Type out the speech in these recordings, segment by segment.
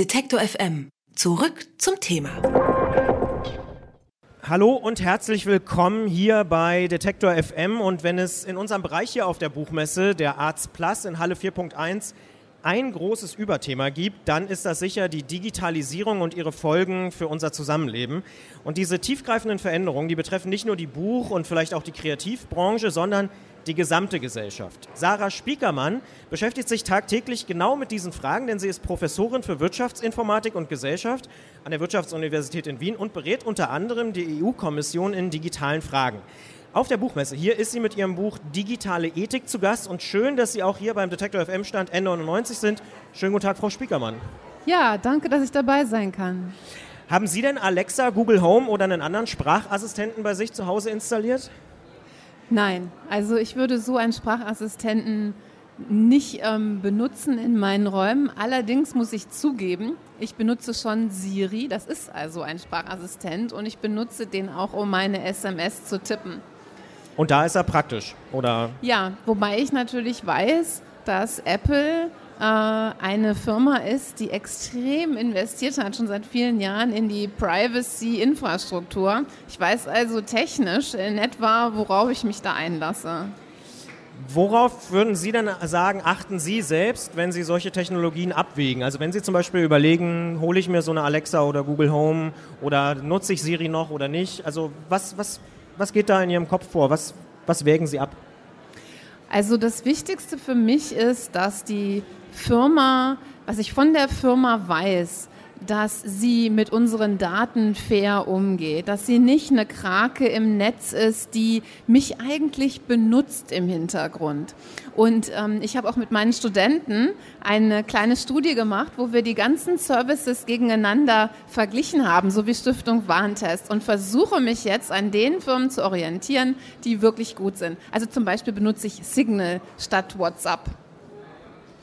Detektor FM. Zurück zum Thema. Hallo und herzlich willkommen hier bei Detektor FM. Und wenn es in unserem Bereich hier auf der Buchmesse, der Arts Plus in Halle 4.1, ein großes Überthema gibt, dann ist das sicher die Digitalisierung und ihre Folgen für unser Zusammenleben. Und diese tiefgreifenden Veränderungen, die betreffen nicht nur die Buch- und vielleicht auch die Kreativbranche, sondern die gesamte Gesellschaft. Sarah Spiekermann beschäftigt sich tagtäglich genau mit diesen Fragen, denn sie ist Professorin für Wirtschaftsinformatik und Gesellschaft an der Wirtschaftsuniversität in Wien und berät unter anderem die EU-Kommission in digitalen Fragen. Auf der Buchmesse. Hier ist sie mit ihrem Buch Digitale Ethik zu Gast und schön, dass Sie auch hier beim Detektor FM Stand N99 sind. Schönen guten Tag, Frau Spiekermann. Ja, danke, dass ich dabei sein kann. Haben Sie denn Alexa, Google Home oder einen anderen Sprachassistenten bei sich zu Hause installiert? Nein, also ich würde so einen Sprachassistenten nicht ähm, benutzen in meinen Räumen. Allerdings muss ich zugeben, ich benutze schon Siri, das ist also ein Sprachassistent und ich benutze den auch, um meine SMS zu tippen. Und da ist er praktisch, oder? Ja, wobei ich natürlich weiß, dass Apple eine Firma ist, die extrem investiert hat, schon seit vielen Jahren in die Privacy-Infrastruktur. Ich weiß also technisch in etwa, worauf ich mich da einlasse. Worauf würden Sie denn sagen, achten Sie selbst, wenn Sie solche Technologien abwägen? Also wenn Sie zum Beispiel überlegen, hole ich mir so eine Alexa oder Google Home oder nutze ich Siri noch oder nicht? Also was, was, was geht da in Ihrem Kopf vor? Was, was wägen Sie ab? Also das Wichtigste für mich ist, dass die Firma, was ich von der Firma weiß, dass sie mit unseren Daten fair umgeht, dass sie nicht eine Krake im Netz ist, die mich eigentlich benutzt im Hintergrund. Und ähm, ich habe auch mit meinen Studenten eine kleine Studie gemacht, wo wir die ganzen Services gegeneinander verglichen haben, so wie Stiftung Warentest, und versuche mich jetzt an den Firmen zu orientieren, die wirklich gut sind. Also zum Beispiel benutze ich Signal statt WhatsApp.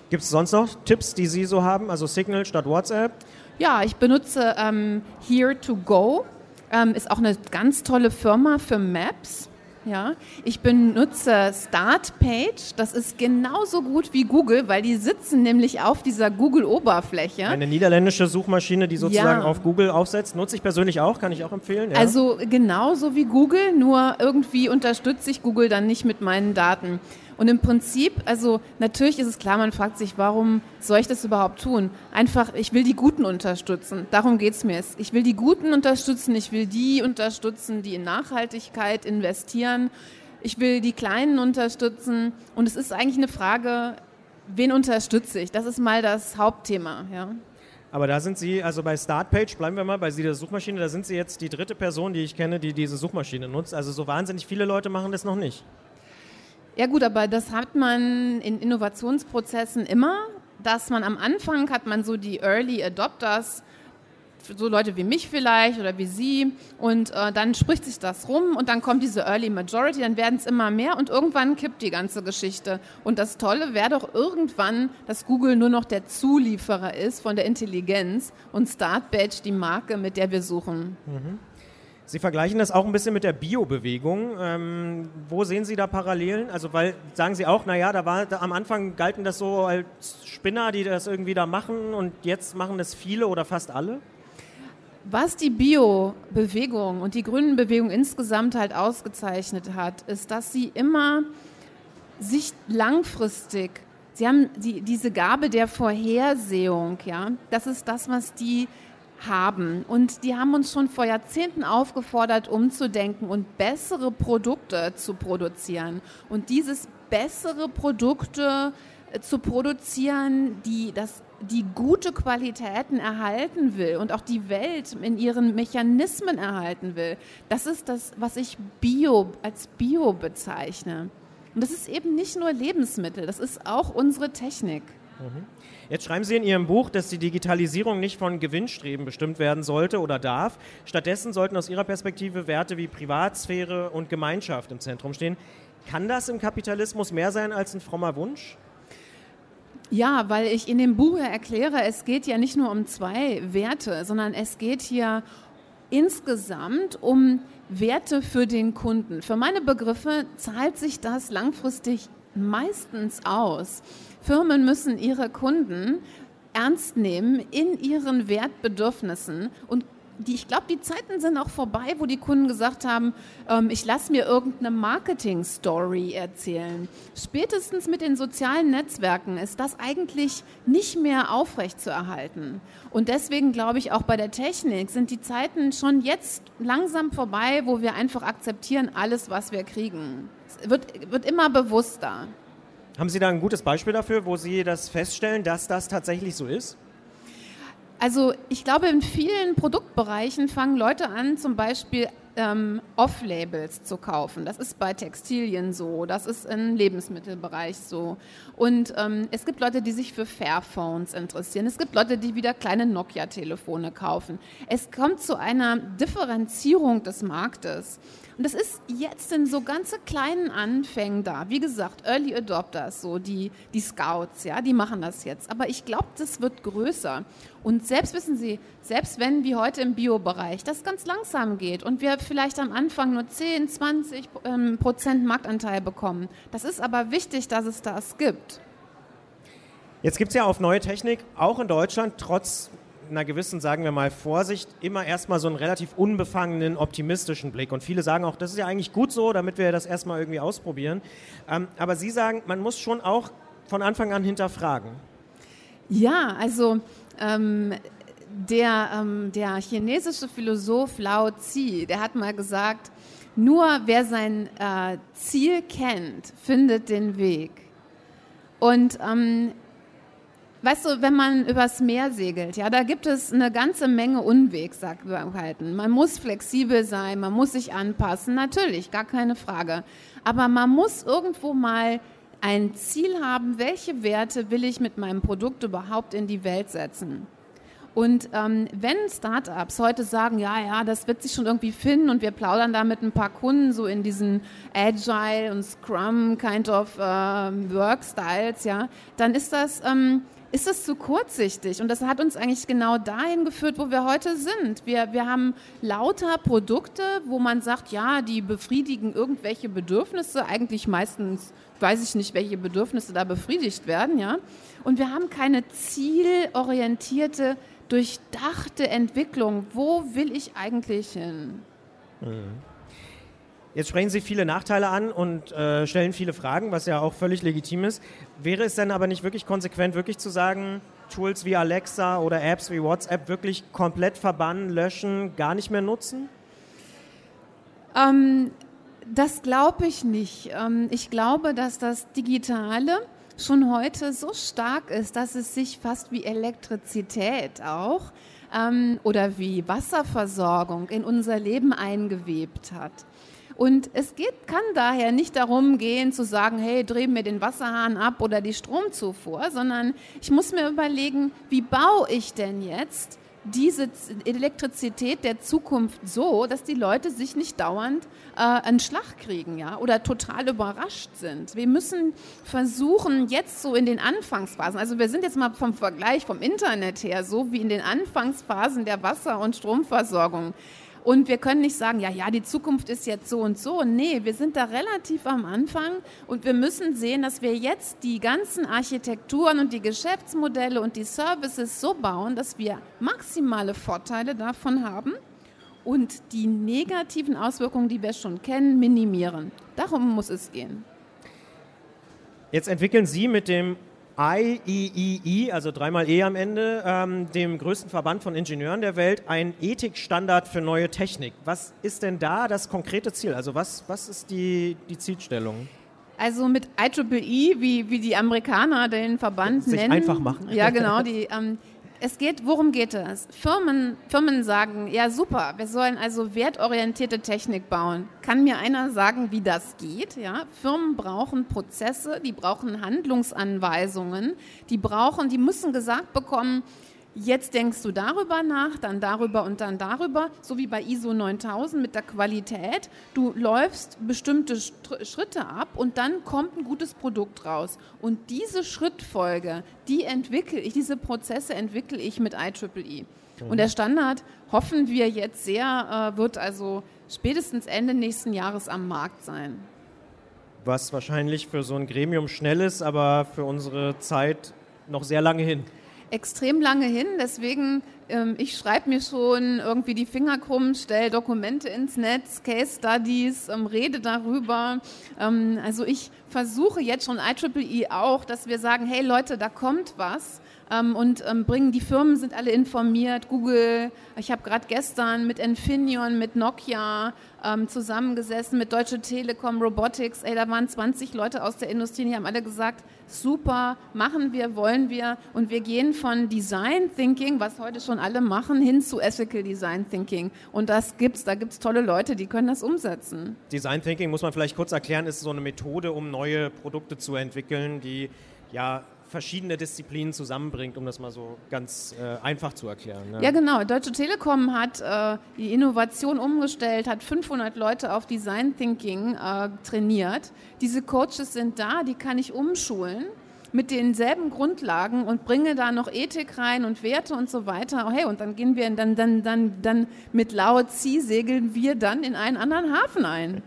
Gibt es sonst noch Tipps, die Sie so haben? Also Signal statt WhatsApp? Ja, ich benutze ähm, Here to Go. Ähm, ist auch eine ganz tolle Firma für Maps. Ja, ich benutze Startpage. Das ist genauso gut wie Google, weil die sitzen nämlich auf dieser Google-Oberfläche. Eine niederländische Suchmaschine, die sozusagen ja. auf Google aufsetzt. Nutze ich persönlich auch, kann ich auch empfehlen. Ja. Also genauso wie Google, nur irgendwie unterstütze ich Google dann nicht mit meinen Daten. Und im Prinzip, also natürlich ist es klar, man fragt sich, warum soll ich das überhaupt tun? Einfach, ich will die Guten unterstützen. Darum geht es mir. Ich will die Guten unterstützen, ich will die unterstützen, die in Nachhaltigkeit investieren. Ich will die Kleinen unterstützen. Und es ist eigentlich eine Frage, wen unterstütze ich? Das ist mal das Hauptthema. Ja. Aber da sind Sie, also bei Startpage, bleiben wir mal bei dieser Suchmaschine, da sind Sie jetzt die dritte Person, die ich kenne, die diese Suchmaschine nutzt. Also so wahnsinnig viele Leute machen das noch nicht. Ja gut, aber das hat man in Innovationsprozessen immer, dass man am Anfang hat man so die Early Adopters, so Leute wie mich vielleicht oder wie Sie und äh, dann spricht sich das rum und dann kommt diese Early Majority, dann werden es immer mehr und irgendwann kippt die ganze Geschichte. Und das Tolle wäre doch irgendwann, dass Google nur noch der Zulieferer ist von der Intelligenz und Startbadge die Marke, mit der wir suchen. Mhm. Sie vergleichen das auch ein bisschen mit der Bio-Bewegung. Ähm, wo sehen Sie da Parallelen? Also, weil sagen Sie auch, naja, da war da am Anfang galten das so als Spinner, die das irgendwie da machen und jetzt machen das viele oder fast alle? Was die Bio-Bewegung und die Grünenbewegung insgesamt halt ausgezeichnet hat, ist, dass sie immer sich langfristig, sie haben die, diese Gabe der Vorhersehung, ja, das ist das, was die haben. Und die haben uns schon vor Jahrzehnten aufgefordert, umzudenken und bessere Produkte zu produzieren. Und dieses bessere Produkte äh, zu produzieren, die das die gute Qualitäten erhalten will und auch die Welt in ihren Mechanismen erhalten will. Das ist das, was ich Bio als Bio bezeichne. Und das ist eben nicht nur Lebensmittel, das ist auch unsere Technik. Mhm. Jetzt schreiben Sie in Ihrem Buch, dass die Digitalisierung nicht von Gewinnstreben bestimmt werden sollte oder darf. Stattdessen sollten aus Ihrer Perspektive Werte wie Privatsphäre und Gemeinschaft im Zentrum stehen. Kann das im Kapitalismus mehr sein als ein frommer Wunsch? Ja, weil ich in dem Buch erkläre, es geht ja nicht nur um zwei Werte, sondern es geht hier insgesamt um Werte für den Kunden. Für meine Begriffe zahlt sich das langfristig meistens aus. Firmen müssen ihre Kunden ernst nehmen in ihren Wertbedürfnissen und die, ich glaube, die Zeiten sind auch vorbei, wo die Kunden gesagt haben, ähm, ich lasse mir irgendeine Marketing-Story erzählen. Spätestens mit den sozialen Netzwerken ist das eigentlich nicht mehr aufrechtzuerhalten. Und deswegen glaube ich, auch bei der Technik sind die Zeiten schon jetzt langsam vorbei, wo wir einfach akzeptieren alles, was wir kriegen. Wird, wird immer bewusster. Haben Sie da ein gutes Beispiel dafür, wo Sie das feststellen, dass das tatsächlich so ist? Also ich glaube, in vielen Produktbereichen fangen Leute an, zum Beispiel ähm, Off-Labels zu kaufen. Das ist bei Textilien so, das ist im Lebensmittelbereich so. Und ähm, es gibt Leute, die sich für Fairphones interessieren. Es gibt Leute, die wieder kleine Nokia-Telefone kaufen. Es kommt zu einer Differenzierung des Marktes. Und das ist jetzt in so ganze kleinen Anfängen da. Wie gesagt, Early Adopters, so die, die Scouts, ja, die machen das jetzt. Aber ich glaube, das wird größer. Und selbst wissen Sie, selbst wenn wie heute im Bio-Bereich das ganz langsam geht und wir vielleicht am Anfang nur 10, 20 ähm, Prozent Marktanteil bekommen, das ist aber wichtig, dass es das gibt. Jetzt gibt es ja auf neue Technik auch in Deutschland trotz einer gewissen, sagen wir mal, Vorsicht immer erstmal so einen relativ unbefangenen, optimistischen Blick. Und viele sagen auch, das ist ja eigentlich gut so, damit wir das erstmal irgendwie ausprobieren. Ähm, aber Sie sagen, man muss schon auch von Anfang an hinterfragen. Ja, also ähm, der, ähm, der chinesische Philosoph Lao Tzu, der hat mal gesagt, nur wer sein äh, Ziel kennt, findet den Weg. Und ähm, Weißt du, wenn man übers Meer segelt, ja, da gibt es eine ganze Menge Unwegsamkeiten. Man muss flexibel sein, man muss sich anpassen, natürlich, gar keine Frage. Aber man muss irgendwo mal ein Ziel haben, welche Werte will ich mit meinem Produkt überhaupt in die Welt setzen. Und ähm, wenn Startups heute sagen, ja, ja, das wird sich schon irgendwie finden und wir plaudern da mit ein paar Kunden so in diesen Agile und Scrum kind of äh, Work Styles, ja, dann ist das ähm, ist es zu kurzsichtig. Und das hat uns eigentlich genau dahin geführt, wo wir heute sind. Wir, wir haben lauter Produkte, wo man sagt, ja, die befriedigen irgendwelche Bedürfnisse, eigentlich meistens weiß ich nicht, welche Bedürfnisse da befriedigt werden, ja. Und wir haben keine zielorientierte, durchdachte Entwicklung. Wo will ich eigentlich hin? Mhm. Jetzt sprechen Sie viele Nachteile an und äh, stellen viele Fragen, was ja auch völlig legitim ist. Wäre es denn aber nicht wirklich konsequent, wirklich zu sagen, Tools wie Alexa oder Apps wie WhatsApp wirklich komplett verbannen, löschen, gar nicht mehr nutzen? Ähm, das glaube ich nicht. Ähm, ich glaube, dass das Digitale schon heute so stark ist, dass es sich fast wie Elektrizität auch ähm, oder wie Wasserversorgung in unser Leben eingewebt hat. Und es geht, kann daher nicht darum gehen zu sagen, hey, dreh mir den Wasserhahn ab oder die Stromzufuhr, sondern ich muss mir überlegen, wie baue ich denn jetzt diese Elektrizität der Zukunft so, dass die Leute sich nicht dauernd äh, einen Schlag kriegen, ja, oder total überrascht sind. Wir müssen versuchen, jetzt so in den Anfangsphasen, also wir sind jetzt mal vom Vergleich vom Internet her, so wie in den Anfangsphasen der Wasser- und Stromversorgung, und wir können nicht sagen, ja, ja, die Zukunft ist jetzt so und so. Nee, wir sind da relativ am Anfang und wir müssen sehen, dass wir jetzt die ganzen Architekturen und die Geschäftsmodelle und die Services so bauen, dass wir maximale Vorteile davon haben und die negativen Auswirkungen, die wir schon kennen, minimieren. Darum muss es gehen. Jetzt entwickeln Sie mit dem IEEE, also dreimal E am Ende, ähm, dem größten Verband von Ingenieuren der Welt, ein Ethikstandard für neue Technik. Was ist denn da das konkrete Ziel? Also was, was ist die, die Zielstellung? Also mit IEEE, wie, wie die Amerikaner den Verband Sich nennen. einfach machen. Ja, genau. Die, ähm, es geht, worum geht es? Firmen, Firmen sagen, ja super, wir sollen also wertorientierte Technik bauen. Kann mir einer sagen, wie das geht? Ja, Firmen brauchen Prozesse, die brauchen Handlungsanweisungen, die brauchen, die müssen gesagt bekommen, Jetzt denkst du darüber nach, dann darüber und dann darüber, so wie bei ISO 9000 mit der Qualität. Du läufst bestimmte Schritte ab und dann kommt ein gutes Produkt raus. Und diese Schrittfolge, die entwickle ich, diese Prozesse entwickle ich mit IEEE. Mhm. Und der Standard, hoffen wir jetzt sehr, äh, wird also spätestens Ende nächsten Jahres am Markt sein. Was wahrscheinlich für so ein Gremium schnell ist, aber für unsere Zeit noch sehr lange hin. Extrem lange hin. Deswegen, ich schreibe mir schon irgendwie die Finger krumm, stelle Dokumente ins Netz, Case Studies, ähm, rede darüber. Ähm, also ich versuche jetzt schon IEEE auch, dass wir sagen, hey Leute, da kommt was. Ähm, und ähm, bringen, die Firmen sind alle informiert, Google, ich habe gerade gestern mit Infineon, mit Nokia ähm, zusammengesessen, mit Deutsche Telekom, Robotics, ey, da waren 20 Leute aus der Industrie, die haben alle gesagt, super, machen wir, wollen wir. Und wir gehen von Design Thinking, was heute schon alle machen, hin zu Ethical Design Thinking und das gibt's, da gibt's tolle Leute, die können das umsetzen. Design Thinking muss man vielleicht kurz erklären, ist so eine Methode, um neue Produkte zu entwickeln, die ja verschiedene Disziplinen zusammenbringt, um das mal so ganz äh, einfach zu erklären. Ne? Ja, genau. Deutsche Telekom hat äh, die Innovation umgestellt, hat 500 Leute auf Design Thinking äh, trainiert. Diese Coaches sind da, die kann ich umschulen mit denselben Grundlagen und bringe da noch Ethik rein und Werte und so weiter. Oh, hey, und dann gehen wir dann, dann, dann, dann mit Lao Tzu segeln wir dann in einen anderen Hafen ein.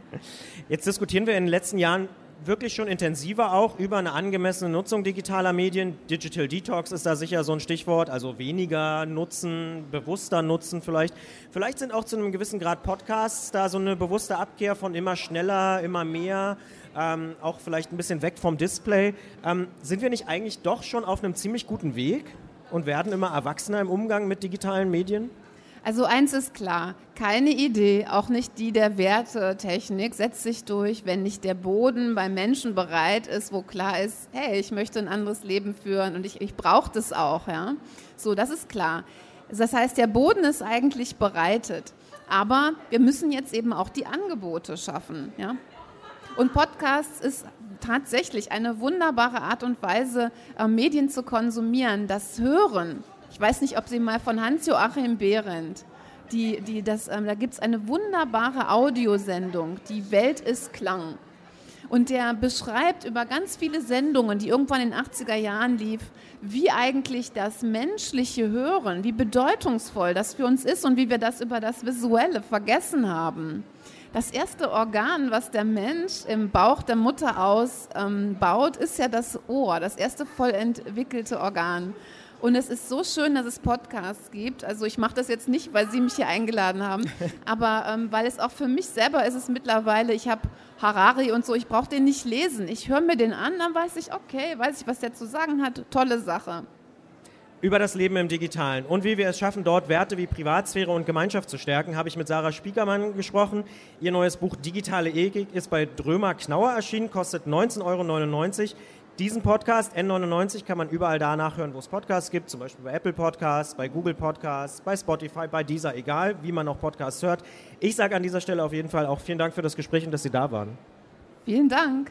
Jetzt diskutieren wir in den letzten Jahren wirklich schon intensiver auch über eine angemessene Nutzung digitaler Medien. Digital Detox ist da sicher so ein Stichwort, also weniger nutzen, bewusster nutzen vielleicht. Vielleicht sind auch zu einem gewissen Grad Podcasts da so eine bewusste Abkehr von immer schneller, immer mehr, ähm, auch vielleicht ein bisschen weg vom Display. Ähm, sind wir nicht eigentlich doch schon auf einem ziemlich guten Weg und werden immer erwachsener im Umgang mit digitalen Medien? Also eins ist klar, keine Idee, auch nicht die der Wertetechnik, setzt sich durch, wenn nicht der Boden beim Menschen bereit ist, wo klar ist, hey, ich möchte ein anderes Leben führen und ich, ich brauche das auch. Ja? So, das ist klar. Das heißt, der Boden ist eigentlich bereitet. Aber wir müssen jetzt eben auch die Angebote schaffen. Ja? Und Podcasts ist tatsächlich eine wunderbare Art und Weise, äh, Medien zu konsumieren. Das Hören ich weiß nicht, ob Sie mal von Hans-Joachim Behrendt, die, die das, ähm, da gibt es eine wunderbare Audiosendung, Die Welt ist Klang. Und der beschreibt über ganz viele Sendungen, die irgendwann in den 80er Jahren lief, wie eigentlich das menschliche Hören, wie bedeutungsvoll das für uns ist und wie wir das über das Visuelle vergessen haben. Das erste Organ, was der Mensch im Bauch der Mutter ausbaut, ähm, ist ja das Ohr, das erste voll entwickelte Organ. Und es ist so schön, dass es Podcasts gibt. Also ich mache das jetzt nicht, weil Sie mich hier eingeladen haben, aber ähm, weil es auch für mich selber ist es mittlerweile, ich habe Harari und so, ich brauche den nicht lesen. Ich höre mir den an, dann weiß ich, okay, weiß ich, was der zu sagen hat. Tolle Sache. Über das Leben im Digitalen und wie wir es schaffen, dort Werte wie Privatsphäre und Gemeinschaft zu stärken, habe ich mit Sarah Spiekermann gesprochen. Ihr neues Buch Digitale Ethik ist bei Drömer Knauer erschienen, kostet 19,99 Euro. Diesen Podcast N99 kann man überall da nachhören, wo es Podcasts gibt, zum Beispiel bei Apple Podcasts, bei Google Podcasts, bei Spotify, bei dieser, egal wie man noch Podcasts hört. Ich sage an dieser Stelle auf jeden Fall auch vielen Dank für das Gespräch und dass Sie da waren. Vielen Dank.